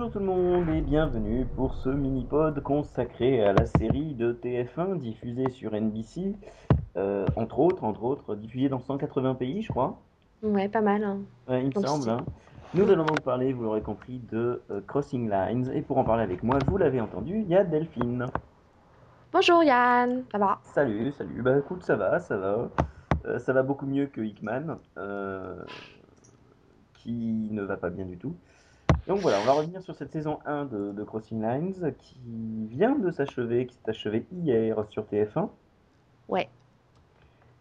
Bonjour tout le monde et bienvenue pour ce mini-pod consacré à la série de TF1 diffusée sur NBC, euh, entre autres, entre autres, diffusée dans 180 pays, je crois. Ouais, pas mal. hein. Ouais, il me semble. hein. Nous allons donc parler, vous l'aurez compris, de euh, Crossing Lines. Et pour en parler avec moi, vous l'avez entendu, il y a Delphine. Bonjour Yann, ça va? Salut, salut. Bah écoute, ça va, ça va. Euh, ça va beaucoup mieux que Hickman, qui ne va pas bien du tout. Donc voilà, on va revenir sur cette saison 1 de, de Crossing Lines, qui vient de s'achever, qui s'est achevée hier sur TF1. Ouais.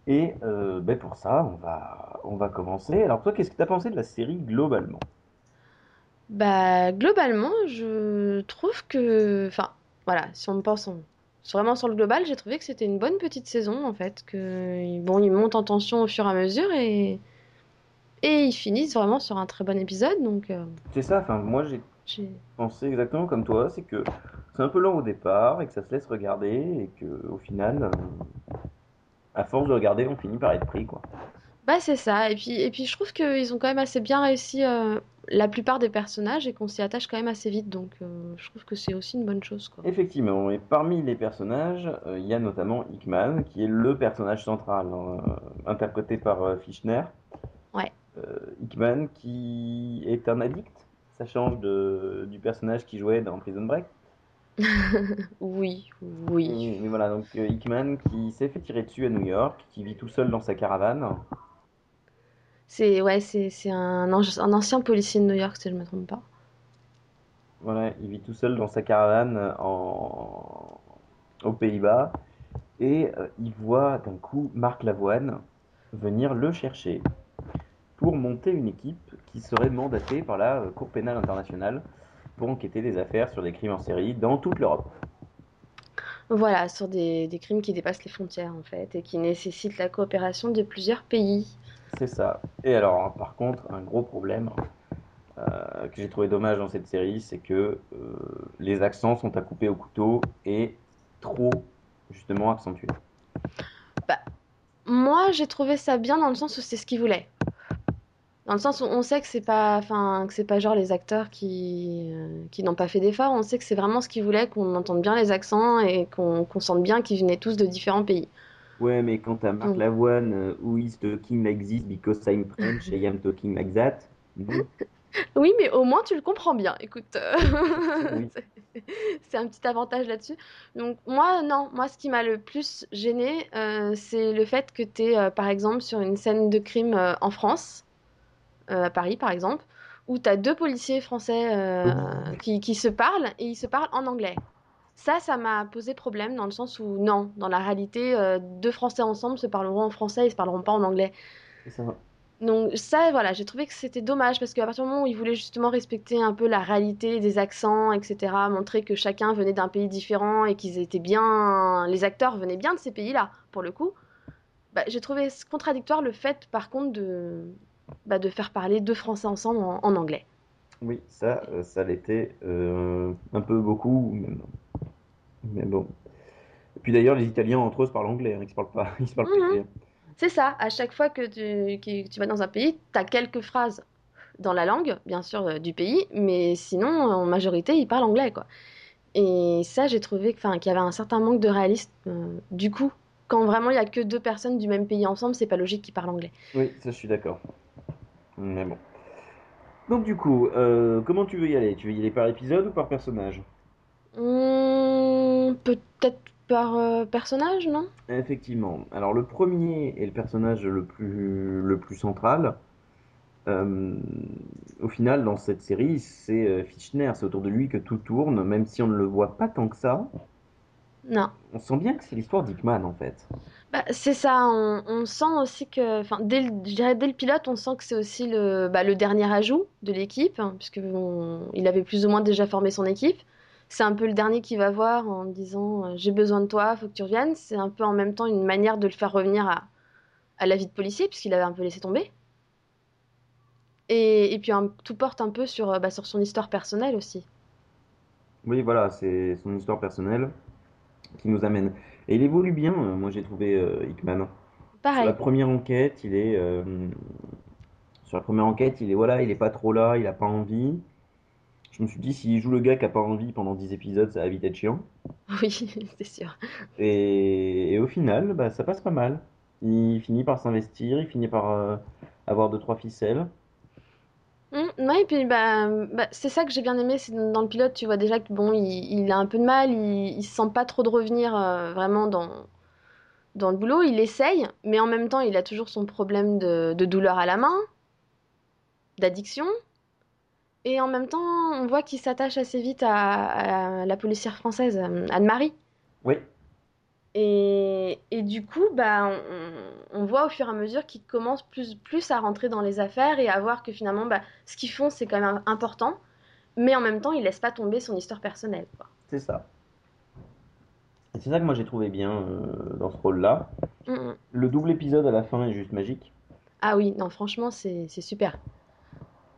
Et euh, ben pour ça, on va, on va commencer. Alors toi, qu'est-ce que tu as pensé de la série globalement? Bah globalement, je trouve que, enfin, voilà, si on pense en- vraiment sur le global, j'ai trouvé que c'était une bonne petite saison en fait, que bon, ils montent en tension au fur et à mesure et et ils finissent vraiment sur un très bon épisode, donc euh, C'est ça, enfin moi j'ai pensé exactement comme toi, c'est que c'est un peu lent au départ et que ça se laisse regarder et que au final, euh, à force de regarder, on finit par être pris quoi. Bah c'est ça, et puis, et puis je trouve qu'ils ont quand même assez bien réussi euh, la plupart des personnages et qu'on s'y attache quand même assez vite, donc je trouve que c'est aussi une bonne chose, quoi. Effectivement, et parmi les personnages, il y a notamment Hickman, qui est le personnage central, hein, interprété par. Euh, Hickman qui est un addict, ça change de, du personnage qui jouait dans Prison Break. Oui, oui. Mais, voilà, donc euh, Hickman qui s'est fait tirer dessus à New York, qui vit tout seul dans sa caravane. C'est ouais, c'est c'est un, un ancien policier de New York, si je me trompe pas. Voilà, il vit tout seul dans sa caravane euh, en... aux Pays-Bas et euh, il voit d'un coup Marc Lavoine venir le chercher pour monter une équipe qui serait mandatée par la euh, Cour pénale internationale pour enquêter des affaires sur des crimes en série dans toute l'Europe. Voilà, sur des, des crimes qui dépassent les frontières en fait et qui nécessitent la coopération de plusieurs pays. C'est ça. Et alors, par contre, un gros problème euh, que j'ai trouvé dommage dans cette série, c'est que euh, les accents sont à couper au couteau et trop justement accentués. Moi, j'ai trouvé ça bien dans le sens où c'est ce qu'il voulait. Dans le sens où on sait que c'est pas, enfin, que c'est pas genre les acteurs qui, euh, qui n'ont pas fait d'efforts. On sait que c'est vraiment ce qu'ils voulaient, qu'on entende bien les accents et qu'on sente bien qu'ils venaient tous de différents pays. Ouais, mais quand t'as Marc. Lavoine, euh, Who is talking like this because I'm French and I'm talking like that, bon, Oui, mais au moins tu le comprends bien. Écoute, euh, Oui. c'est un petit avantage là-dessus. Donc moi, non, moi ce qui m'a le plus gêné, euh, c'est le fait que tu es, par exemple, sur une scène de crime en France, à Paris par exemple, où tu as deux policiers français euh, qui, qui se parlent et ils se parlent en anglais. Ça, ça m'a posé problème dans le sens où non, dans la réalité, euh, deux Français ensemble se parleront en français, ils se parleront pas en anglais. Donc ça, voilà, j'ai trouvé que c'était dommage parce qu'à partir du moment où ils voulaient justement respecter un peu la réalité des accents, etc., montrer que chacun venait d'un pays différent et qu'ils étaient bien, les acteurs venaient bien de ces pays-là, pour le coup, bah, j'ai trouvé contradictoire le fait, par contre, de, bah, de faire parler deux Français ensemble en, en anglais. Oui, ça, euh, ça l'était euh, un peu beaucoup, même. Mais bon. Et puis d'ailleurs, les Italiens entre eux se parlent anglais, hein, ils se parlent pas, ils se parlent pas Mhm. C'est ça, à chaque fois que tu, que tu vas dans un pays, tu as quelques phrases dans la langue, bien sûr, euh, du pays, mais sinon, en majorité, ils parlent anglais, quoi. Et ça, j'ai trouvé qu'il y avait un certain manque de réalisme. euh, du coup, quand vraiment il y a que deux personnes du même pays ensemble, c'est pas logique qu'ils parlent anglais. Oui, ça je suis d'accord. Mais bon. Donc du coup, euh, comment tu veux y aller? Tu veux y aller par épisode ou par personnage? Hmm, peut-être par euh, personnage, non? Effectivement. Alors le premier est le personnage le plus, le plus central. Euh, au final, dans cette série, c'est Fichtner, c'est autour de lui que tout tourne, même si on ne le voit pas tant que ça. Non. On sent bien que c'est l'histoire d'Hickman en fait. Bah, c'est ça, on, on sent aussi que, enfin, dès, dès le pilote, on sent que c'est aussi le, bah, le dernier ajout de l'équipe, hein, puisque on- il avait plus ou moins déjà formé son équipe. C'est un peu le dernier qui va voir en disant euh, j'ai besoin de toi, faut que tu reviennes. C'est un peu en même temps une manière de le faire revenir à, à la vie de policier, puisqu'il avait un peu laissé tomber. Et, et puis un- tout porte un peu sur, euh, bah, sur son histoire personnelle aussi. Oui, voilà, c'est son histoire personnelle qui nous amène. Et il évolue bien, euh, moi j'ai trouvé euh, Hickman. Sur Pareil. la première enquête, il est euh, sur la première enquête, il est voilà, il est pas trop là, il a pas envie. Je me suis dit, s'il joue le gars qui a pas envie pendant 10 épisodes, ça va vite être chiant. Oui, c'est sûr. Et, et au final, bah, ça passe pas mal. Il finit par s'investir, il finit par euh, avoir deux, trois ficelles. Mm, ouais, et puis bah, bah, c'est ça que j'ai bien aimé, c'est dans le pilote, tu vois déjà que bon, il, il a un peu de mal, il, il se sent pas trop de revenir euh, vraiment dans, dans le boulot, il essaye, mais en même temps, il a toujours son problème de, de douleur à la main, d'addiction, et en même temps, on voit qu'il s'attache assez vite à, à la policière française, euh, Anne-Marie. Oui, Et, et du coup, bah, on, on voit au fur et à mesure qu'ils commencent plus, plus à rentrer dans les affaires et à voir que finalement, bah, ce qu'ils font, c'est quand même important, mais en même temps, ils laissent pas tomber son histoire personnelle, c'est ça. Et c'est ça que moi j'ai trouvé bien euh, dans ce rôle-là. Le double épisode à la fin est juste magique. Ah oui, non, franchement, c'est super.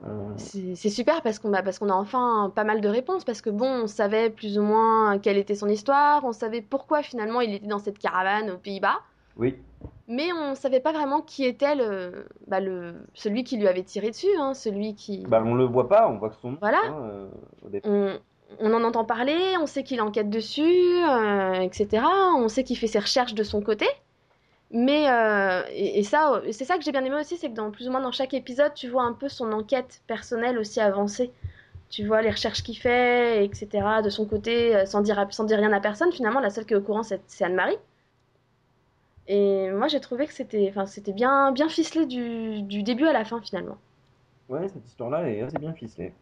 Euh, C'est super parce qu'on bah, parce qu'on a enfin pas mal de réponses, parce que bon, on savait plus ou moins quelle était son histoire, on savait pourquoi finalement il était dans cette caravane aux Pays-Bas, oui, mais on savait pas vraiment qui était le, bah, le, celui qui lui avait tiré dessus, hein, celui qui... bah, on le voit pas, on voit que son nom. Voilà, hein, euh, au on, on en entend parler, on sait qu'il enquête dessus, euh, etc. On sait qu'il fait ses recherches de son côté. Mais euh, et, et ça, c'est ça que j'ai bien aimé aussi, c'est que dans plus ou moins dans chaque épisode, tu vois un peu son enquête personnelle aussi avancer. Tu vois les recherches qu'il fait, etc. De son côté, sans dire, sans dire rien à personne. Finalement, la seule qui est au courant, c'est Anne-Marie. Et moi, j'ai trouvé que c'était, enfin, c'était bien, bien ficelé du, du début à la fin finalement. Ouais, cette histoire-là est assez bien ficelée.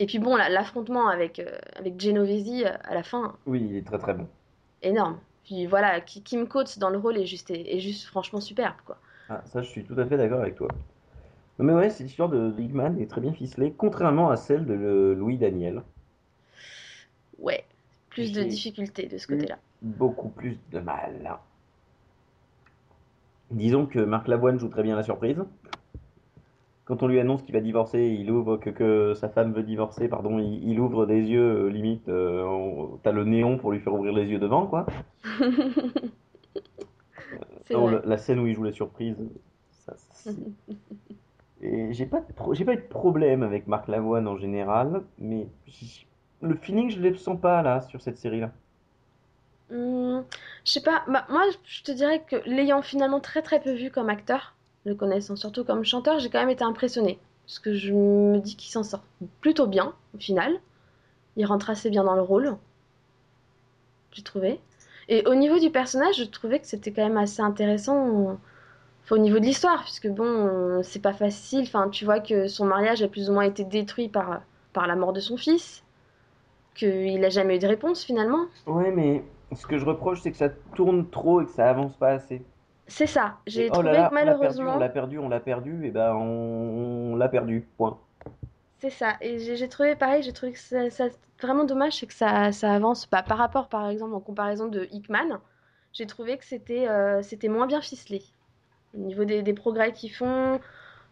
Et puis bon, la- l'affrontement avec euh, avec Genovese euh, à la fin, Oui, il est très très bon. énorme. Puis voilà, Ki- Kim Coates dans le rôle est juste, est, est juste franchement superbe, quoi. Ah, ça, je suis tout à fait d'accord avec toi. Non, mais ouais, cette histoire de Hickman est très bien ficelée, contrairement à celle de le- Louis Daniel. Ouais, plus de difficultés de ce côté-là. beaucoup plus de mal. Disons que Marc Lavoine joue très bien la surprise. Quand on lui annonce qu'il va divorcer, il ouvre que, que sa femme veut divorcer, pardon, il, il ouvre des yeux, euh, limite, euh, t'as le néon pour lui faire ouvrir les yeux devant, quoi. Non, la scène où il joue la surprise, ça, Et j'ai pas, j'ai pas eu de problème avec Marc Lavoine en général, mais le feeling, je le sens pas là, sur cette série-là. Hmm, je sais pas, bah, moi je te dirais que l'ayant finalement très très peu vu comme acteur, le connaissant surtout comme chanteur, j'ai quand même été impressionnée. Parce que je me dis qu'il s'en sort plutôt bien au final. Il rentre assez bien dans le rôle, j'ai trouvé. Et au niveau du personnage, je trouvais que c'était quand même assez intéressant. Au niveau de l'histoire, puisque bon, c'est pas facile. Enfin, tu vois que son mariage a plus ou moins été détruit par, par la mort de son fils, qu'il a jamais eu de réponse finalement. Ouais, mais ce que je reproche, c'est que ça tourne trop et que ça avance pas assez. C'est ça. J'ai oh là trouvé là, que on l'a perdu, on malheureusement, l'a perdu, on l'a perdu, et ben on, on l'a perdu, point. c'est ça. Et j'ai trouvé pareil, j'ai trouvé que ça, ça- vraiment dommage, c'est que ça, ça avance pas par rapport, par exemple, en comparaison de Hickman. J'ai trouvé que c'était euh, c'était moins bien ficelé. Au niveau des, des progrès qu'ils font,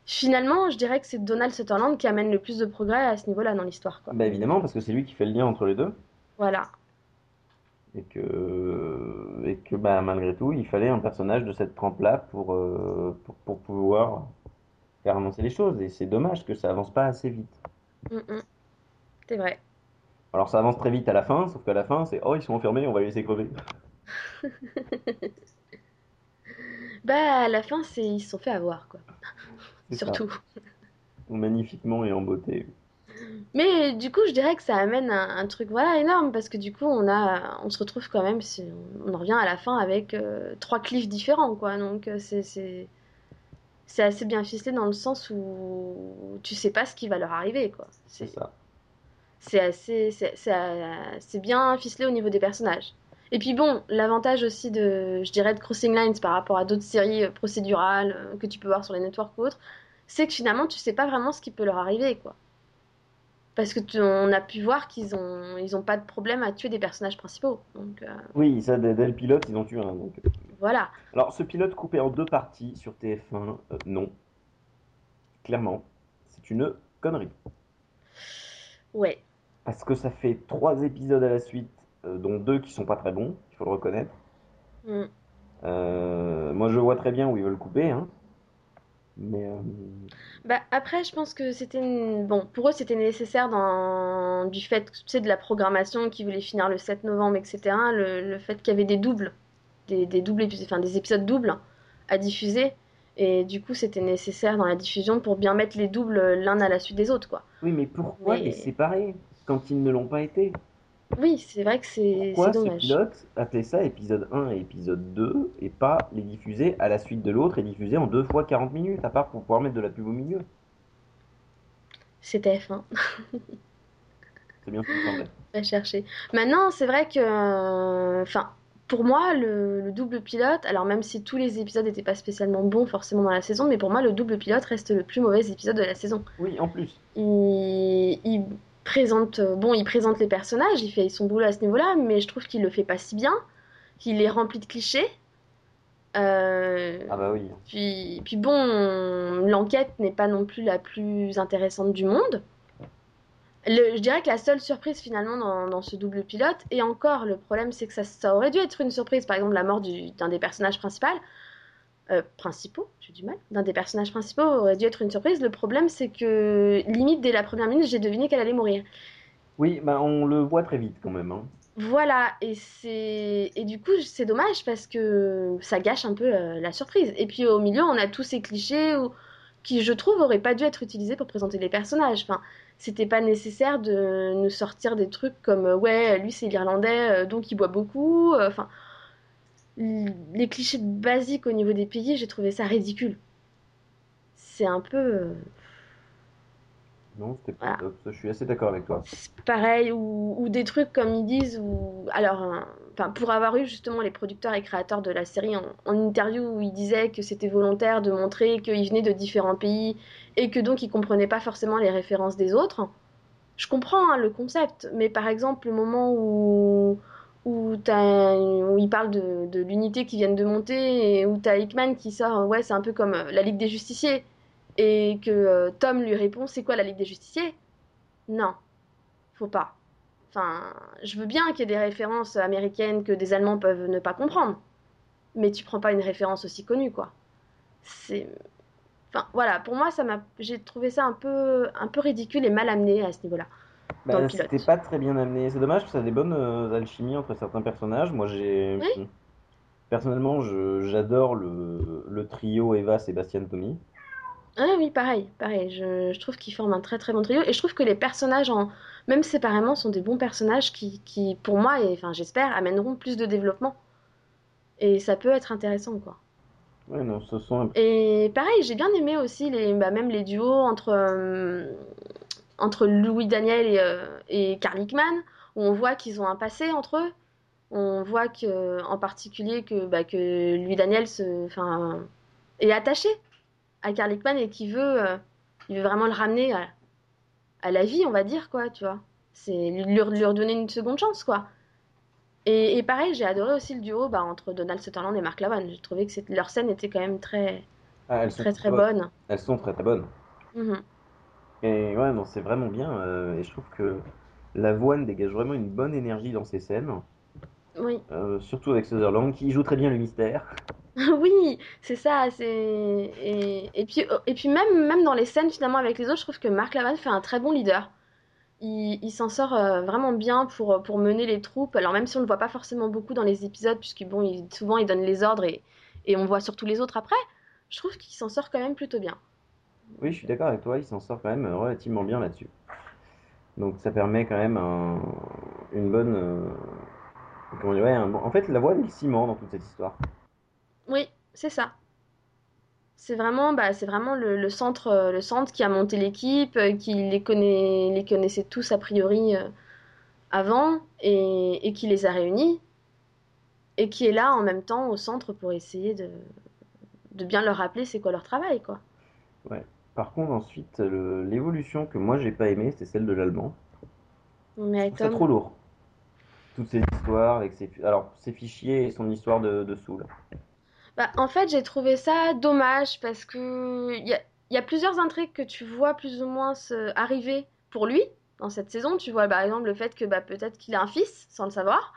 finalement, je dirais que c'est Donald Sutherland qui amène le plus de progrès à ce niveau-là dans l'histoire. Bah évidemment, parce que c'est lui qui fait le lien entre les deux, Voilà. Et que, et que bah, malgré tout, il fallait un personnage de cette trempe-là pour, euh, pour, pour pouvoir faire avancer les choses, et c'est dommage que ça avance pas assez vite. Mm, mm. C'est vrai. Alors ça avance très vite à la fin, sauf qu'à la fin, c'est oh, ils sont enfermés, on va les laisser crever. Bah, à la fin, c'est ils se sont fait avoir, quoi. Ça, Surtout. magnifiquement et en beauté. Mais du coup, je dirais que ça amène un, un truc voilà énorme parce que du coup, on a, on se retrouve quand même, si on en revient à la fin avec euh, trois cliffs différents, quoi. Donc euh, c'est c'est assez bien ficelé dans le sens où tu sais pas ce qui va leur arriver, quoi. C'est ça. c'est assez c'est euh, c'est bien ficelé au niveau des personnages. Et puis bon, l'avantage aussi de, je dirais, de Crossing Lines par rapport à d'autres séries procédurales que tu peux voir sur les networks ou autres, c'est que finalement, tu sais pas vraiment ce qui peut leur arriver, quoi. Parce que tu- on a pu voir qu'ils ont, ils ont pas de problème à tuer des personnages principaux. Donc euh, Oui, ça, dès, dès le pilote, ils ont tué un. Donc. voilà. Alors, ce pilote coupé en deux parties sur TF1, euh, non. Clairement, c'est une connerie. Ouais. Parce que ça fait trois épisodes à la suite, euh, dont deux qui sont pas très bons, il faut le reconnaître. Mm. Moi, je vois très bien où ils veulent couper, hein. Mais euh, Bah, après, je pense que c'était une- bon pour eux, c'était nécessaire dans du fait, tu sais, de la programmation qui voulait finir le 7 novembre, etc. Le, le fait qu'il y avait des doubles, des, des doubles épisodes, enfin des épisodes doubles à diffuser, et du coup, c'était nécessaire dans la diffusion pour bien mettre les doubles l'un à la suite des autres, quoi. oui, mais pourquoi les séparer quand ils ne l'ont pas été? Oui, c'est vrai que c'est c'est Pourquoi ce dommage. pilote appelait ça épisode 1 et épisode 2 et pas les diffuser à la suite de l'autre et diffuser en deux fois 40 minutes, à part pour pouvoir mettre de la pub au milieu? C'était F1. C'est bien ce qui me semblait. à chercher. Maintenant, c'est vrai que, euh, enfin, pour moi, le, le double pilote, alors même si tous les épisodes n'étaient pas spécialement bons forcément dans la saison, mais pour moi, le double pilote reste le plus mauvais épisode de la saison. Oui, en plus. Il, il présente, euh, bon, il présente les personnages, il fait son boulot à ce niveau-là, mais je trouve qu'il le fait pas si bien, qu'il est rempli de clichés. Euh, Ah bah oui. puis, puis bon, l'enquête n'est pas non plus la plus intéressante du monde. Le- je dirais que la seule surprise finalement dans, dans ce double pilote, et encore le problème c'est que ça, ça aurait dû être une surprise, par exemple la mort du- d'un des personnages principaux, euh, principaux, j'ai du mal, d'un des personnages principaux aurait dû être une surprise. Le problème c'est que limite dès la première minute j'ai deviné qu'elle allait mourir. Oui, bah on le voit très vite quand même. hein. Voilà, et c'est et du coup c'est dommage parce que ça gâche un peu euh, la surprise. Et puis au milieu on a tous ces clichés où- qui je trouve auraient pas dû être utilisés pour présenter les personnages. Enfin, c'était pas nécessaire de nous sortir des trucs comme euh, ouais lui c'est l'Irlandais donc il boit beaucoup. Enfin, les clichés basiques au niveau des pays j'ai trouvé ça ridicule. C'est un peu euh, Non, c'était pas voilà. top. Je suis assez d'accord avec toi. Pareil ou, ou des trucs comme ils disent ou alors enfin pour avoir eu justement les producteurs et créateurs de la série en, en interview où ils disaient que c'était volontaire de montrer qu'ils venaient de différents pays et que donc ils comprenaient pas forcément les références des autres. Je comprends hein, le concept, mais par exemple le moment où où, où ils parlent de, de l'unité qui viennent de monter et où t'as Hickman qui sort ouais c'est un peu comme euh, la Ligue des Justiciers et que euh, Tom lui répond c'est quoi la Ligue des Justiciers? Non faut pas. Enfin, je veux bien qu'il y ait des références américaines que des Allemands peuvent ne pas comprendre, mais tu prends pas une référence aussi connue, quoi. C'est, enfin, voilà, pour moi, ça m'a, j'ai trouvé ça un peu, un peu ridicule et mal amené à ce niveau-là Bah, c'était pas très bien amené. C'est dommage parce que ça a des bonnes euh, alchimies entre certains personnages. Moi, j'ai. Oui. Personnellement, j'adore le, le trio Eva, Sébastien, Tommy. Ah oui, pareil, pareil. Je, je trouve qu'ils forment un très très bon trio et je trouve que les personnages, en, même séparément, sont des bons personnages qui, qui, pour moi, et enfin, j'espère, amèneront plus de développement. Et ça peut être intéressant, quoi. Ouais, non, ce sont. Et pareil, j'ai bien aimé aussi les, bah, même les duos entre, euh, entre Louis Daniel et, euh, et Karl Hickman, où on voit qu'ils ont un passé entre eux. On voit que, en particulier que, bah, que Louis Daniel se, est attaché à Karl Hickman et qui veut, euh, il veut vraiment le ramener à, à la vie, on va dire, quoi, tu vois. C'est lui, lui redonner une seconde chance, quoi. Et, et pareil, j'ai adoré aussi le duo bah, entre Donald Sutherland et Mark Lavan. J'ai trouvé que leur scène était quand même très, Ah, elles sont très très bonnes. bonne. Elles sont très très bonnes. Mhm. Et ouais, non, c'est vraiment bien. euh, et je trouve que l'avoine dégage vraiment une bonne énergie dans ses scènes. Oui, euh, surtout avec Sutherland qui joue très bien le mystère. oui, c'est ça. C'est et, et puis et puis même même dans les scènes finalement avec les autres, je trouve que Mark Lavan fait un très bon leader. Il, il s'en sort euh, vraiment bien pour pour mener les troupes. Alors même si on le voit pas forcément beaucoup dans les épisodes, puisque bon, il, souvent il donne les ordres et et on voit surtout les autres après. Je trouve qu'il s'en sort quand même plutôt bien. Oui, je suis d'accord avec toi, il s'en sort quand même relativement bien là-dessus. Donc ça permet quand même un- une bonne... euh, comment dire, ouais, un bon- En fait, l'avoine est le ciment dans toute cette histoire. Oui, c'est ça. C'est vraiment, bah, c'est vraiment le, le centre, euh, le centre qui a monté l'équipe, euh, qui les connaît, les connaissait tous a priori euh, avant et, et qui les a réunis et qui est là en même temps au centre pour essayer de, de bien leur rappeler c'est quoi leur travail, quoi. Ouais. Par contre, ensuite, l'évolution que moi j'ai pas aimée, c'est celle de l'allemand. Mais Tom, trop lourd. Toutes ces histoires avec ses... Alors, ses fichiers et son histoire de, de Soul. bah, en fait, j'ai trouvé ça dommage parce que il y a, il y a plusieurs intrigues que tu vois plus ou moins se- arriver pour lui dans cette saison. Tu vois par exemple le fait que bah, peut-être qu'il a un fils sans le savoir.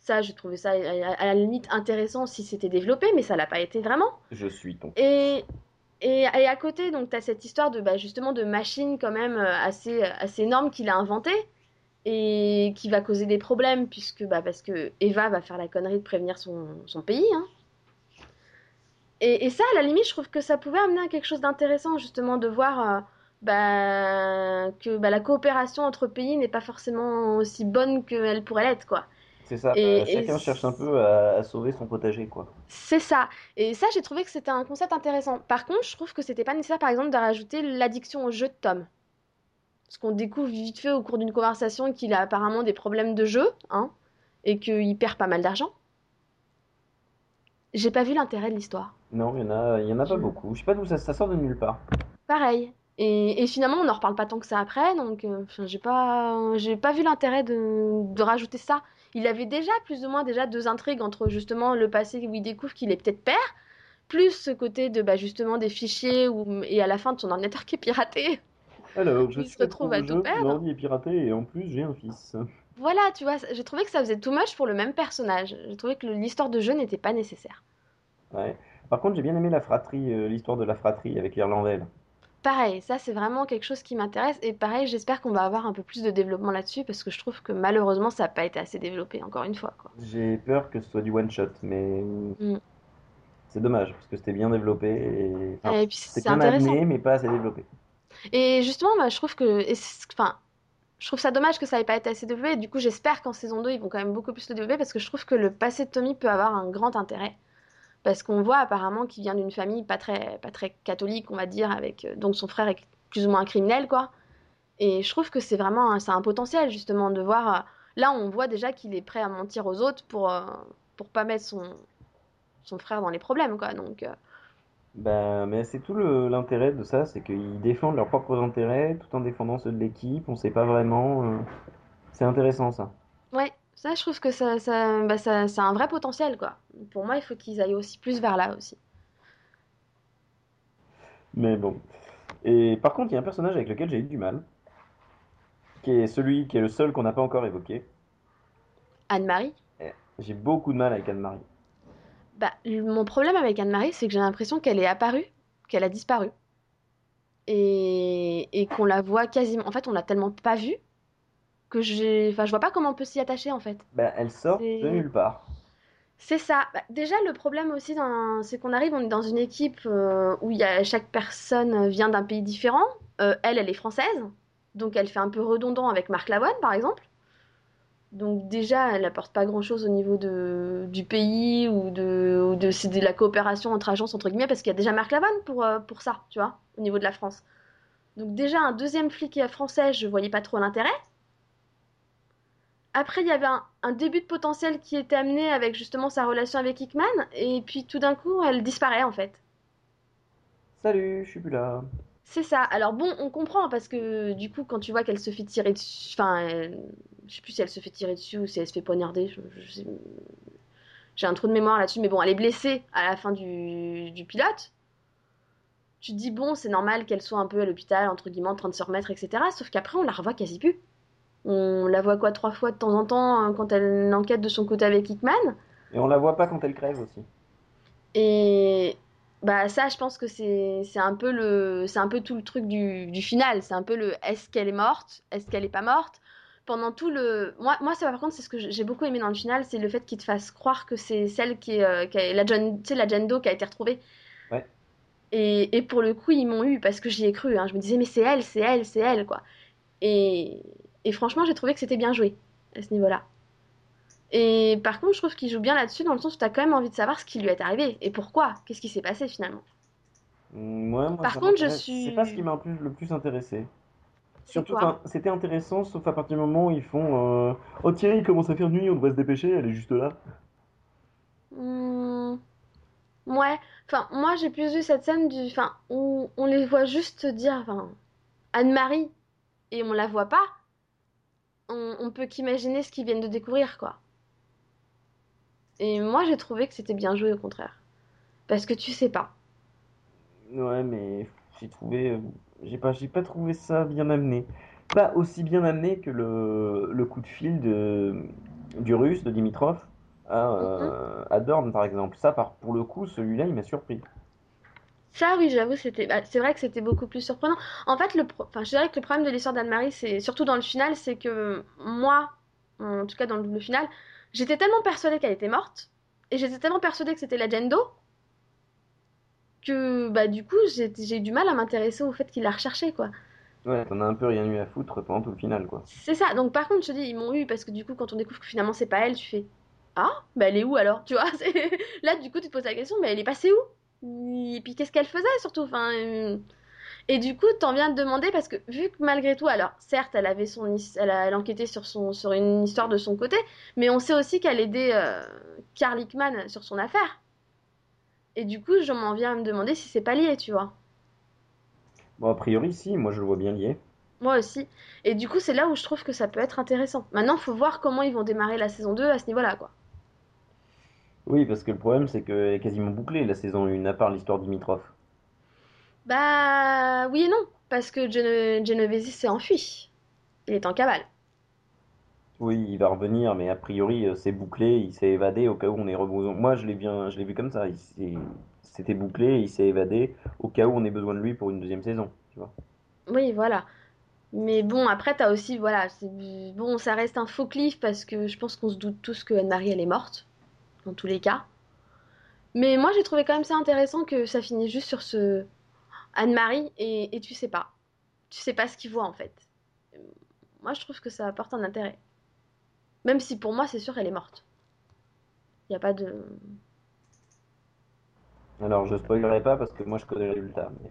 Ça, j'ai trouvé ça à, à la limite intéressant si c'était développé, mais ça l'a pas été vraiment. Je suis ton. Et, et, à côté, donc, tu as cette histoire de, bah, de machine quand même euh, assez, assez énorme qu'il a inventée et qui va causer des problèmes puisque, bah, parce que Eva va faire la connerie de prévenir son, pays. Hein. Et, ça, à la limite, je trouve que ça pouvait amener à quelque chose d'intéressant, justement, de voir euh, bah, que la coopération entre pays n'est pas forcément aussi bonne qu'elle pourrait l'être, quoi. C'est ça, Et, euh, et chacun cherche un peu à, à sauver son potager, quoi. c'est ça. Et ça, j'ai trouvé que c'était un concept intéressant. Par contre, je trouve que c'était pas nécessaire, par exemple, de rajouter l'addiction au jeu de Tom. Parce qu'on découvre vite fait au cours d'une conversation qu'il a apparemment des problèmes de jeu, hein, et qu'il perd pas mal d'argent. J'ai pas vu l'intérêt de l'histoire. Non, il y en a, il y en a pas beaucoup. Je sais pas d'où ça, ça sort de nulle part. Pareil. Et, et finalement, on n'en reparle pas tant que ça après, donc euh, j'ai pas, j'ai pas vu l'intérêt de, de rajouter ça. Il avait déjà plus ou moins déjà deux intrigues entre justement le passé où il découvre qu'il est peut-être père, plus ce côté de bah, justement des fichiers où, et à la fin de son ordinateur qui est piraté. Alors, je Il se retrouve à tout perdre. l'ordi est piraté et en plus j'ai un fils. Voilà, tu vois, j'ai trouvé que ça faisait too much pour le même personnage. J'ai trouvé que l'histoire de jeu n'était pas nécessaire. Ouais. Par contre, j'ai bien aimé la fratrie, euh, l'histoire de la fratrie avec l'Irlandais. Pareil, ça c'est vraiment quelque chose qui m'intéresse et pareil, j'espère qu'on va avoir un peu plus de développement là-dessus parce que je trouve que malheureusement ça n'a pas été assez développé encore une fois. J'ai peur que ce soit du one shot, mais Mm. c'est dommage parce que c'était bien développé et enfin, Et puis c'est bien intéressant. amené, mais pas assez développé. Et justement, moi, je trouve que, enfin, je trouve ça dommage que ça n'ait pas été assez développé. Et du coup, j'espère qu'en saison 2, ils vont quand même beaucoup plus le développer parce que je trouve que le passé de Tommy peut avoir un grand intérêt. Parce qu'on voit apparemment qu'il vient d'une famille pas très, pas très catholique, on va dire, avec euh, donc son frère est plus ou moins un criminel, quoi. Et je trouve que c'est vraiment, un- c'est un potentiel justement de voir. euh, là, on voit déjà qu'il est prêt à mentir aux autres pour euh, pour pas mettre son son frère dans les problèmes, quoi. Donc Ben, mais c'est tout l'intérêt de ça, c'est qu'ils défendent leurs propres intérêts tout en défendant ceux de l'équipe. On sait pas vraiment. euh, C'est intéressant ça. Ouais, ça, je trouve que ça, ça, bah, ça, ça a un vrai potentiel, quoi. Pour moi, il faut qu'ils aillent aussi plus vers là aussi. Mais bon. Et par contre, il y a un personnage avec lequel j'ai eu du mal, qui est celui qui est le seul qu'on n'a pas encore évoqué. Anne-Marie, Eh, J'ai beaucoup de mal avec Anne-Marie. bah, mon problème avec Anne-Marie, c'est que j'ai l'impression qu'elle est apparue, qu'elle a disparu. Et, et qu'on la voit quasiment. En fait, on l'a tellement pas vue que j'ai. Enfin, je vois pas comment on peut s'y attacher, en fait. Ben, elle sort de nulle part. C'est ça. Bah, déjà, le problème aussi, dans... c'est qu'on arrive, on est dans une équipe euh, où y a... chaque personne vient d'un pays différent. Euh, elle, elle est française, donc elle fait un peu redondant avec Marc Lavoine, par exemple. Donc déjà, elle apporte pas grand-chose au niveau de... du pays ou de, ou de... c'est de la coopération entre agences, entre guillemets, parce qu'il y a déjà Marc Lavoine pour, euh, pour ça, tu vois, au niveau de la France. Donc déjà, un deuxième flic français, je voyais pas trop l'intérêt. Après, il y avait un, un début de potentiel qui était amené avec justement sa relation avec Hickman, et puis tout d'un coup, elle disparaît en fait. Salut, je suis plus là. C'est ça. Alors bon, on comprend parce que du coup, quand tu vois qu'elle se fait tirer dessus, enfin, elle- je sais plus si elle se fait tirer dessus ou si elle se fait poignarder. je- je sais- J'ai un trou de mémoire là-dessus, mais bon, elle est blessée à la fin du, du pilote. Tu te dis bon, c'est normal qu'elle soit un peu à l'hôpital entre guillemets en train de se remettre, etc. Sauf qu'après, on la revoit quasi plus. On la voit quoi trois fois de temps en temps hein, quand elle enquête de son côté avec Hickman. Et on la voit pas quand elle crève aussi. Et bah ça, je pense que c'est c'est un peu le c'est un peu tout le truc du, du final. C'est un peu le est-ce qu'elle est morte, est-ce qu'elle est pas morte? Pendant tout le moi moi ça par contre c'est ce que j'ai beaucoup aimé dans le final, c'est le fait qu'il te fasse croire que c'est celle qui est, euh, qui est la John tu sais la Jane Doe qui a été retrouvée. Ouais. Et, et pour le coup ils m'ont eu parce que j'y ai cru. hein. Je me disais mais c'est elle, c'est elle, c'est elle quoi. Et et franchement j'ai trouvé que c'était bien joué à ce niveau-là. Et par contre, je trouve qu'il joue bien là-dessus dans le sens où tu as quand même envie de savoir ce qui lui est arrivé et pourquoi, qu'est-ce qui s'est passé finalement? Mm, Ouais, moi, Par contre, je suis- C'est pas ce qui m'a le plus, intéressé. Surtout, c'était intéressant, sauf à partir du moment où ils font euh, Oh Thierry, il commence à faire nuit, on devrait se dépêcher, elle est juste là. Hmm, Ouais, enfin, moi j'ai plus vu cette scène du. Enfin, où on les voit juste dire, enfin, Anne-Marie, et on la voit pas. On, on peut qu'imaginer ce qu'ils viennent de découvrir, quoi. Et moi j'ai trouvé que c'était bien joué au contraire. Parce que tu sais pas. Ouais, mais j'ai trouvé, euh, j'ai pas, j'ai pas trouvé ça bien amené. Pas aussi bien amené que le, le coup de fil de, du russe, de Dimitrov, à, Mhm. euh, à Dorne, par exemple. Ça, par, pour le coup, celui-là, il m'a surpris. Ça, oui, j'avoue, c'était, bah, c'est vrai que c'était beaucoup plus surprenant. En fait, le, pro- enfin, je dirais que le problème de l'histoire d'Anne-Marie, c'est surtout dans le final, c'est que moi, en tout cas dans le, le final, j'étais tellement persuadée qu'elle était morte, et j'étais tellement persuadée que c'était la Jane Doe, que bah du coup, j'ai eu du mal à m'intéresser au fait qu'il la recherchait, quoi. Ouais, t'en as un peu rien eu à foutre pendant tout le final, quoi. C'est ça. Donc par contre, je te dis, ils m'ont eu parce que du coup, quand on découvre que finalement c'est pas elle, tu fais Ah, bah elle est où alors? Tu vois, là du coup, tu te poses la question, mais elle est passée où? Et puis qu'est-ce qu'elle faisait surtout? Enfin, euh, et du coup, t'en viens de demander parce que vu que malgré tout, alors certes, elle avait son, elle a, elle sur son, sur une histoire de son côté, mais on sait aussi qu'elle aidait euh, Hickman sur son affaire. Et du coup, je m'en viens à me demander si c'est pas lié, tu vois. Bon, a priori, si, moi je le vois bien lié. Moi aussi. Et du coup, c'est là où je trouve que ça peut être intéressant. Maintenant, faut voir comment ils vont démarrer la saison 2 à ce niveau-là, quoi. Oui, parce que le problème, c'est qu'elle est quasiment bouclée, la saison 1, à part l'histoire d'Imitrov. Bah oui et non, parce que Gene- Genovese s'est enfui. Il est en cavale. Oui, il va revenir, mais a priori, euh, c'est bouclé, il s'est évadé au cas où on ait besoin. Moi, je l'ai bien, je l'ai vu comme ça. il C'était bouclé, il s'est évadé au cas où on ait besoin de lui pour une deuxième saison, tu vois. Oui, voilà. Mais bon, après, t'as aussi, voilà, bon, ça reste un faux cliff parce que je pense qu'on se doute tous que Anne-Marie, elle est morte, dans tous les cas. Mais moi, j'ai trouvé quand même ça intéressant que ça finisse juste sur ce Anne-Marie et, et tu sais pas. Tu sais pas ce qu'il voit en fait. Moi, je trouve que ça apporte un intérêt. Même si pour moi, c'est sûr, elle est morte. Il n'y a pas de. Alors, je spoilerai pas parce que moi, je connais le résultat. mais-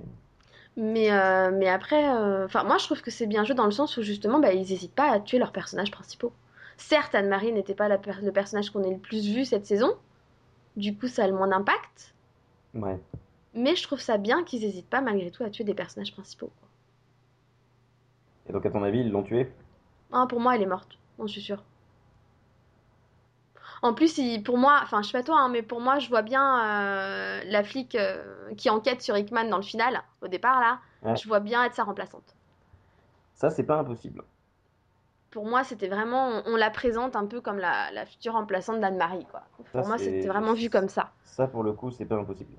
Mais, euh, mais après, euh, enfin, moi je trouve que c'est bien joué dans le sens où justement, bah, ils n'hésitent pas à tuer leurs personnages principaux. Certes, Anne-Marie n'était pas la per- le personnage qu'on ait le plus vu cette saison, du coup ça a le moins d'impact, Ouais. mais je trouve ça bien qu'ils n'hésitent pas malgré tout à tuer des personnages principaux. quoi. Et donc, à ton avis, ils l'ont tué? Ah, pour moi, elle est morte, j'en suis sûre. En plus, il- pour moi, enfin, je sais pas toi, hein, mais pour moi, je vois bien euh, la flic euh, qui enquête sur Hickman dans le final, au départ là, Ouais. je vois bien être sa remplaçante. Ça, c'est pas impossible. Pour moi, c'était vraiment, on, on la présente un peu comme la, la future remplaçante d'Anne-Marie, quoi. Pour Ça, moi, c'était vraiment vu comme ça. Ça, pour le coup, c'est pas impossible.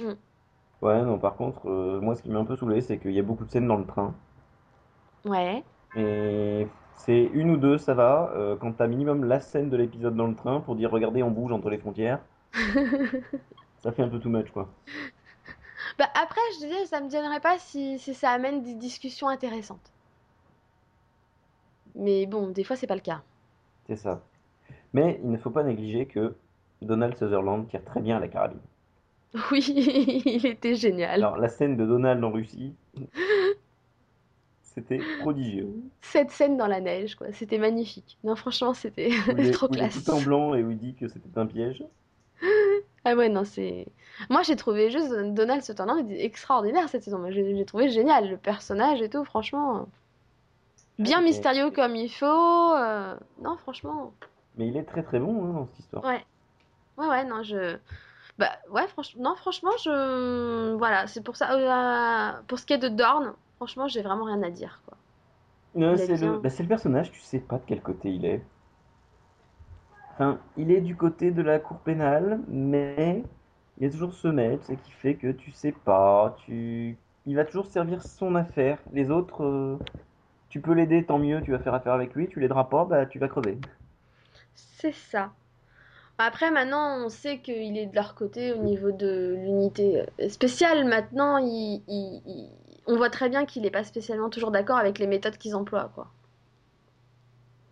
Mm. Ouais, non, par contre, euh, moi, ce qui m'a un peu saoulé, c'est qu'il y a beaucoup de scènes dans le train. Ouais. Et c'est une ou deux, ça va. Euh, quand t'as minimum la scène de l'épisode dans le train pour dire regardez, on bouge entre les frontières, ça fait un peu too much, quoi. Bah après, je disais, ça me gênerait pas si, si ça amène des discussions intéressantes. Mais bon, des fois, c'est pas le cas. C'est ça. Mais il ne faut pas négliger que Donald Sutherland tire très bien à la carabine. Oui, il était génial. Alors, la scène de Donald en Russie, c'était prodigieux. Cette scène dans la neige, quoi, c'était magnifique. Non, franchement, c'était trop où il est classe. tout en blanc et où il dit que c'était un piège. Ah ouais, non, c'est... Moi, j'ai trouvé juste Donald Sutherland extraordinaire cette saison. J'ai trouvé génial, le personnage et tout, franchement. Bien Mais- mystérieux comme il faut. euh, Non, franchement. Mais il est très très bon hein, dans cette histoire. Ouais. Ouais, ouais, non, je. Bah, ouais, franchement, non, franchement, je. Voilà, c'est pour ça. euh, Pour ce qui est de Dorn, franchement, j'ai vraiment rien à dire, quoi. Euh, est c'est bien. le, bah, le personnage, tu sais pas de quel côté il est. Enfin, il est du côté de la cour pénale, mais il y a toujours ce c'est qui fait que tu sais pas, tu... il va toujours servir son affaire. Les autres, euh, tu peux l'aider, tant mieux, tu vas faire affaire avec lui, tu l'aideras pas, bah tu vas crever. C'est ça. Après, maintenant, on sait qu'il est de leur côté au niveau de l'unité euh, spéciale. Maintenant, il, il- il- on voit très bien qu'il n'est pas spécialement toujours d'accord avec les méthodes qu'ils emploient, quoi.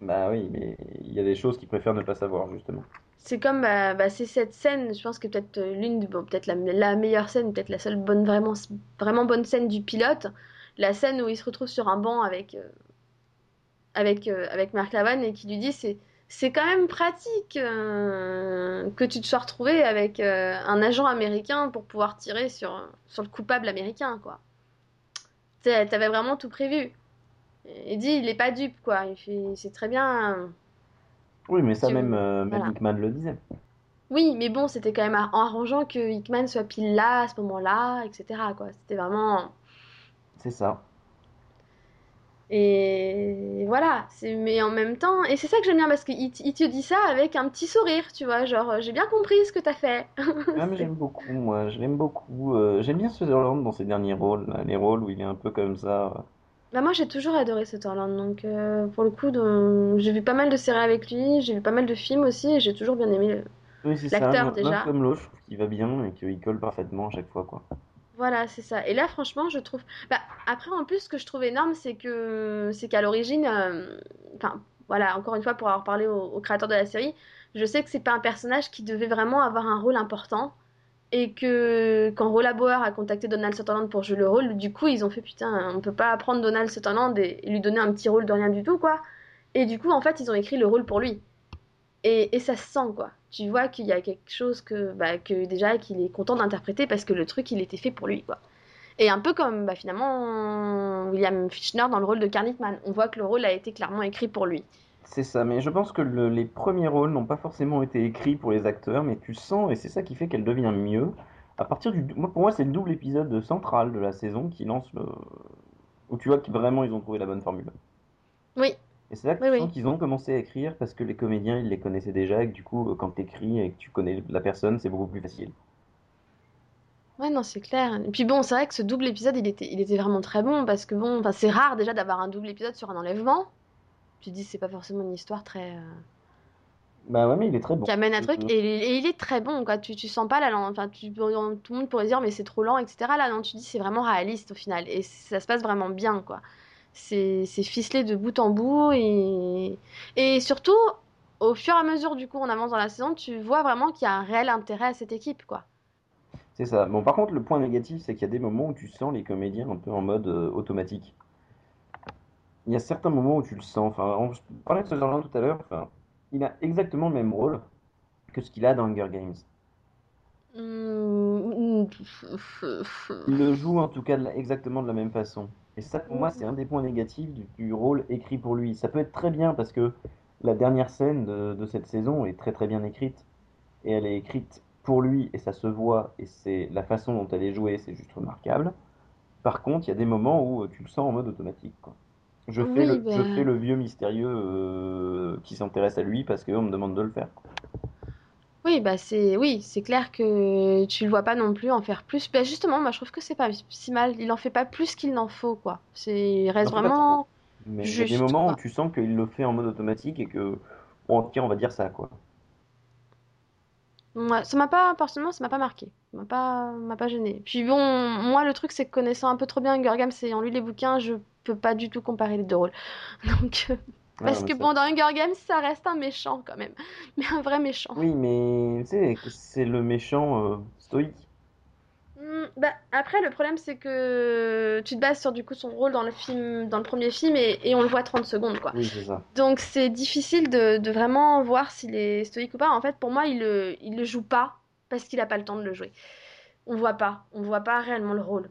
Bah oui, mais il y a des choses qu'il préfère ne pas savoir, justement. C'est comme, bah, bah, c'est cette scène, je pense que peut-être euh, l'une, bon, peut-être la, la meilleure scène, peut-être la seule bonne, vraiment, vraiment bonne scène du pilote, la scène où il se retrouve sur un banc avec, euh, avec, euh, avec Mark Lavan et qui lui dit c'est, c'est quand même pratique euh, que tu te sois retrouvé avec euh, un agent américain pour pouvoir tirer sur, sur le coupable américain, quoi. T'avais vraiment tout prévu. Il dit, il est pas dupe, quoi. Il fait, c'est très bien. Oui, mais ça Tu- même, euh, même voilà. Hickman le disait. Oui, mais bon, c'était quand même ar- arrangeant que Hickman soit pile là, à ce moment-là, etc. quoi. C'était vraiment... C'est ça. Et voilà, c'est mais en même temps, et c'est ça que j'aime bien parce qu'il il te dit ça avec un petit sourire, tu vois, genre j'ai bien compris ce que t'as fait. Ah, mais j'aime beaucoup, moi, je l'aime beaucoup. euh, j'aime bien Sutherland dans ses derniers rôles, là, les rôles où il est un peu comme ça. Bah moi j'ai toujours adoré Sutherland, donc euh, pour le coup donc, j'ai vu pas mal de séries avec lui, j'ai vu pas mal de films aussi et j'ai toujours bien aimé le- Oui, c'est ça, l'acteur l'un déjà. comme l'autre, je trouve qu'il va bien et qu'il colle parfaitement à chaque fois, quoi. Voilà, c'est ça. Et là, franchement, je trouve. Bah, après, en plus, ce que je trouve énorme, c'est que c'est qu'à l'origine, euh, enfin, voilà, encore une fois, pour avoir parlé au, créateur de la série, je sais que c'est pas un personnage qui devait vraiment avoir un rôle important. Et que quand Rolla Bauer a contacté Donald Sutherland pour jouer le rôle, du coup, ils ont fait putain, on peut pas prendre Donald Sutherland et lui donner un petit rôle de rien du tout, quoi. Et du coup, en fait, ils ont écrit le rôle pour lui. Et, et ça se sent, quoi. Tu vois qu'il y a quelque chose que, bah, que déjà, qu'il est content d'interpréter parce que le truc, il était fait pour lui, quoi. Et un peu comme, bah, finalement, William Fichtner dans le rôle de Carnitman. On voit que le rôle a été clairement écrit pour lui. C'est ça, mais je pense que le- les premiers rôles n'ont pas forcément été écrits pour les acteurs, mais tu sens, et c'est ça qui fait qu'elle devient mieux. À partir du, moi, pour moi, c'est le double épisode central de la saison qui lance le, où tu vois que vraiment ils ont trouvé la bonne formule. Oui, Et c'est là que oui, tu oui. qu'ils ont commencé à écrire parce que les comédiens ils les connaissaient déjà et que du coup, quand t'écris et que tu connais la personne, c'est beaucoup plus facile. Ouais, non, c'est clair. Et puis bon, c'est vrai que ce double épisode, il était, il était vraiment très bon parce que bon, c'est rare déjà d'avoir un double épisode sur un enlèvement. Tu te dis, c'est pas forcément une histoire très. euh, Bah ouais, mais il est très bon. qui amène un Euh, truc et, et il est très bon quoi tu, tu sens pas la enfin tu, tout le monde pourrait dire mais c'est trop lent etc là non tu dis c'est vraiment réaliste au final et ça se passe vraiment bien quoi c'est ficelé de bout en bout et et surtout au fur et à mesure du coup on avance dans la saison tu vois vraiment qu'il y a un réel intérêt à cette équipe quoi C'est ça. Bon, par contre, le point négatif, c'est qu'il y a des moments où tu sens les comédiens un peu en mode euh, automatique. Il y a certains moments où tu le sens. Enfin, on parlait de Sutherland tout à l'heure. Enfin, il a exactement le même rôle que ce qu'il a dans Hunger Games. Hum, Il le joue en tout cas exactement de la même façon. Et ça, pour moi, c'est un des points négatifs du, du rôle écrit pour lui. Ça peut être très bien parce que la dernière scène de, de cette saison est très très bien écrite. Et elle est écrite pour lui et ça se voit. Et c'est la façon dont elle est jouée, c'est juste remarquable. Par contre, il y a des moments où euh, tu le sens en mode automatique, quoi. Je fais oui le, je bah fais le vieux mystérieux euh, qui s'intéresse à lui parce qu'on me demande de le faire. Oui, bah c'est oui, c'est clair que tu le vois pas non plus en faire plus. Bah justement, moi je trouve que c'est pas si mal. Il en fait pas plus qu'il n'en faut, quoi. C'est, il reste en fait vraiment Mais il y a des moments où tu sens qu'il le fait en mode automatique et que, bon, tiens, on va dire ça, quoi. Ouais, ça m'a pas, personnellement, ça m'a pas marqué. Ça m'a pas, m'a pas gêné. Puis bon, moi le truc c'est que connaissant un peu trop bien Hunger Games et ayant lu les bouquins, je peux pas du tout comparer les deux rôles. Donc, euh, Ouais, parce que ça- bon, dans Hunger Games, ça reste un méchant quand même. Mais un vrai méchant. Oui, mais tu sais, c'est le méchant euh, stoïque. Hmm, bah, après, le problème, c'est que tu te bases sur du coup son rôle dans le film, dans le premier film, et, et on le voit 30 secondes, quoi. Oui, c'est ça. Donc c'est difficile de, de vraiment voir s'il est stoïque ou pas. En fait, pour moi, il le, il le joue pas parce qu'il a pas le temps de le jouer. On voit pas, on voit pas réellement le rôle.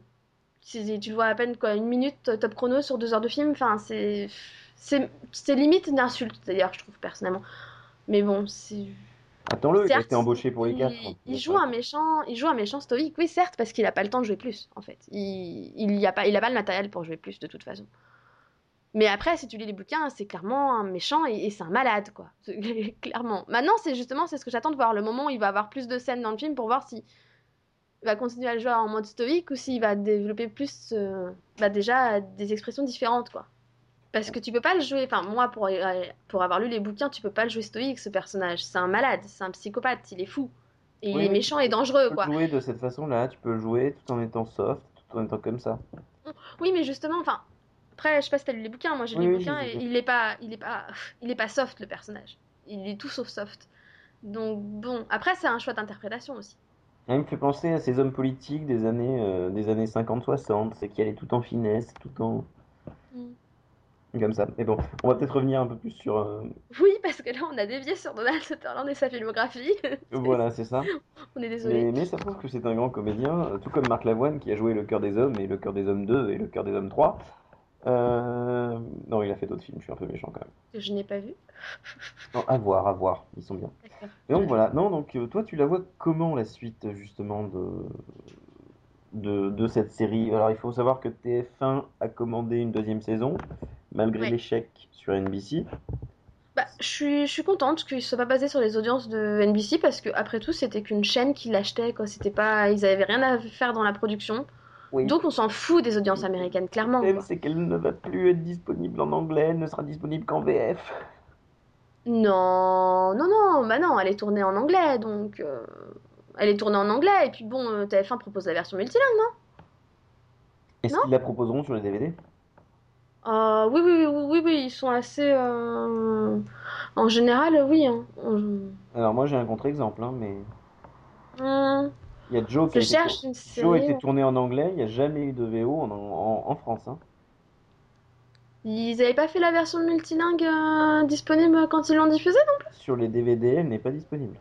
Tu le vois à peine quoi, une minute top chrono sur deux heures de film. Enfin, c'est, c'est, limite une insulte d'ailleurs, je trouve personnellement. Mais bon, c'est Attends-le, il a été embauché pour les quatre. il, il joue un méchant, il joue un méchant stoïque, oui certes, parce qu'il a pas le temps de jouer plus, en fait. Il, il y a pas, il a pas le matériel pour jouer plus de toute façon. Mais après, si tu lis les bouquins, c'est clairement un méchant et, et c'est un malade, quoi. Clairement. Maintenant, c'est justement, c'est ce que j'attends de voir, le moment où il va avoir plus de scènes dans le film pour voir si il va continuer à le jouer en mode stoïque ou s'il va développer plus, euh, bah déjà, des expressions différentes, quoi. Parce que tu peux pas le jouer, enfin moi pour, euh, pour avoir lu les bouquins, tu peux pas le jouer stoïque ce personnage. C'est un malade, c'est un psychopathe, il est fou. Et il est méchant tu et peux, tu dangereux peux quoi. jouer de cette façon-là, tu peux le jouer tout en étant soft, tout en étant comme ça. Oui mais justement, enfin, après je sais pas si t'as lu les bouquins, moi j'ai lu Oui, les oui, bouquins et il est pas, il est pas, il est pas soft le personnage. Il est tout sauf soft. Donc bon, après c'est un choix d'interprétation aussi. Il me fait penser à ces hommes politiques des années, euh, des années 50-60, c'est qui allaient tout en finesse, tout en... Mm. Comme ça. Mais bon, on va peut-être revenir un peu plus sur... euh, Oui parce que là on a dévié sur Donald Sutherland et sa filmographie. Voilà, c'est ça. on est désolé. Mais, mais ça prouve que c'est un grand comédien, euh, tout comme Marc Lavoine qui a joué Le cœur des hommes et Le cœur des hommes 2 et Le cœur des hommes 3. Euh, Non, il a fait d'autres films, je suis un peu méchant quand même. Que je n'ai pas vu. Non, à voir, à voir, ils sont bien. Et donc voilà, non, donc toi tu la vois comment la suite justement de, de, de cette série? Alors il faut savoir que TF1 a commandé une deuxième saison, malgré Ouais. l'échec sur NBC. Bah, je suis, je suis contente qu'il ne soit pas basé sur les audiences de NBC parce que après tout, c'était qu'une chaîne qui l'achetait, quoi. C'était pas, ils avaient rien à faire dans la production. Oui. Donc on s'en fout des audiences américaines, clairement. Le c'est qu'elle ne va plus être disponible en anglais, elle ne sera disponible qu'en VF. Non, non, non, bah non, elle est tournée en anglais, donc euh, elle est tournée en anglais et puis bon, euh, TF1 propose la version multilingue, non? Est-ce qu'ils la proposeront sur les DVD Euh, oui, oui, oui, oui, oui, ils sont assez. euh, En général, oui. Hein. On- Alors moi j'ai un contre-exemple, hein, mais Hum, il y a Joe qui a été, Joe a série. été tourné en anglais, il n'y a jamais eu de VO en, en- en France. hein. Ils avaient pas fait la version multilingue euh, disponible quand ils l'ont diffusée, non? Sur les DVD, elle n'est pas disponible.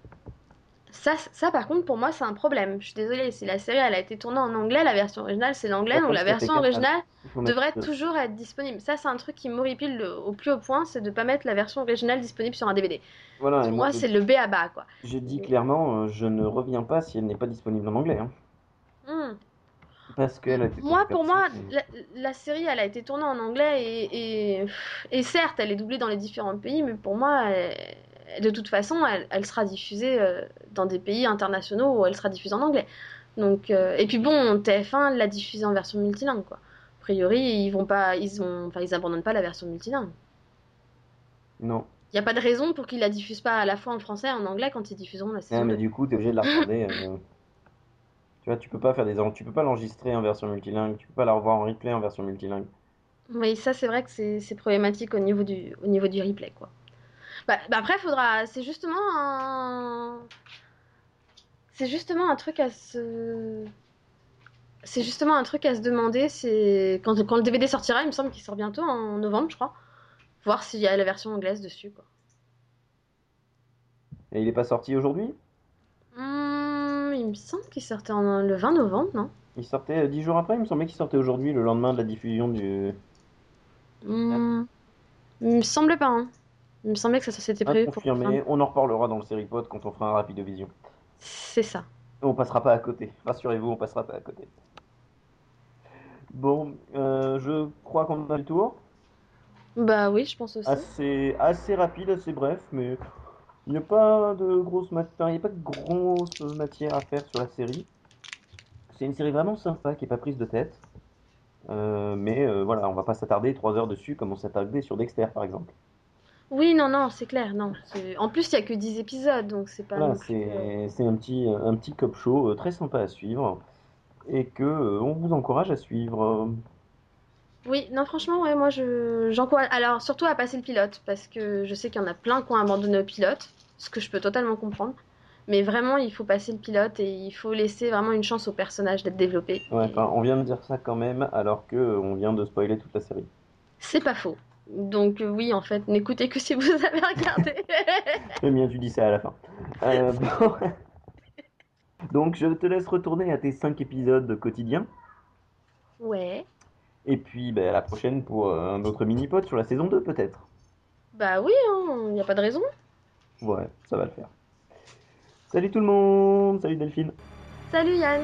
Ça, ça, par contre, pour moi, c'est un problème. Je suis désolée, si la série elle a été tournée en anglais, la version originale c'est l'anglais, donc la version originale devrait toujours être disponible. Ça, c'est un truc qui m'horripile le- au plus haut point, c'est de pas mettre la version originale disponible sur un DVD. Voilà, Pour moi, c'est le B à bas, quoi. j'ai dit clairement, euh, je ne reviens pas si elle n'est pas disponible en anglais. hein. Hum. Parce qu'elle a été Moi, pour moi, la, la série, elle a été tournée en anglais et, et, et certes, elle est doublée dans les différents pays, mais pour moi, elle- de toute façon, elle, elle sera diffusée euh, dans des pays internationaux où elle sera diffusée en anglais. Donc, euh, et puis bon, TF1 l'a diffusée en version multilingue, quoi. A priori, ils vont pas, ils ont, enfin, ils abandonnent pas la version multilingue. Non. Il n'y a pas de raison pour qu'ils la diffusent pas à la fois en français et en anglais quand ils diffuent la Ah, saison mais 2. du coup, t'es obligé de la regarder. euh, Tu vois, tu peux pas faire des, tu peux pas l'enregistrer en version multilingue, tu peux pas la revoir en replay en version multilingue. Oui, ça c'est vrai que c'est c'est problématique au niveau du, au niveau du replay, quoi. Bah, bah après, faudra. C'est justement un. C'est justement un truc à se. C'est justement un truc à se demander. C'est quand, quand le DVD sortira, il me semble qu'il sort bientôt en novembre, je crois. Voir s'il y a la version anglaise dessus, quoi. Et il est pas sorti aujourd'hui? Hmm, il me semble qu'il sortait en- le 20 novembre, non? Il sortait euh, dix jours après, il me semblait qu'il sortait aujourd'hui, le lendemain de la diffusion du. Il me semblait pas, hein. Il me semblait que ça s'était À prévu pour. confirmer, on en reparlera dans le Seripod quand on fera un Rapidovision. C'est ça. On passera pas à côté, rassurez-vous, on passera pas à côté. Bon, euh, je crois qu'on a le tour. Bah oui, je pense aussi. Assez, assez rapide, assez bref, mais il n'y a pas de grosse matière, il n'y a pas de grosse matière à faire sur la série. C'est une série vraiment sympa qui est pas prise de tête. Euh, mais euh, voilà, on va pas s'attarder trois heures dessus comme on s'attardait sur Dexter par exemple. Oui, non, non, c'est clair, non. En plus, il y a que 10 épisodes, donc c'est pas Voilà, c'est un petit, un petit cop show très sympa à suivre et que euh, on vous encourage à suivre. Oui, non, franchement, ouais, moi, je j'encourage. Alors, surtout à passer le pilote, parce que je sais qu'il y en a plein qui ont abandonné au pilote, ce que je peux totalement comprendre. Mais vraiment, il faut passer le pilote et il faut laisser vraiment une chance au personnage d'être développé. Ouais, enfin, on vient de dire ça quand même alors que euh, on vient de spoiler toute la série. c'est pas faux. Donc, euh, oui, en fait, n'écoutez que si vous avez regardé. Eh bien, tu dis ça à la fin. Euh, bon. Donc, je te laisse retourner à tes 5 épisodes quotidiens. Ouais. Et puis, ben, à la prochaine pour euh, un autre mini-pod sur la saison 2, peut-être. Bah oui, il n'y a pas de raison. Ouais, ça va le faire. Salut tout le monde Salut Delphine Salut Yann.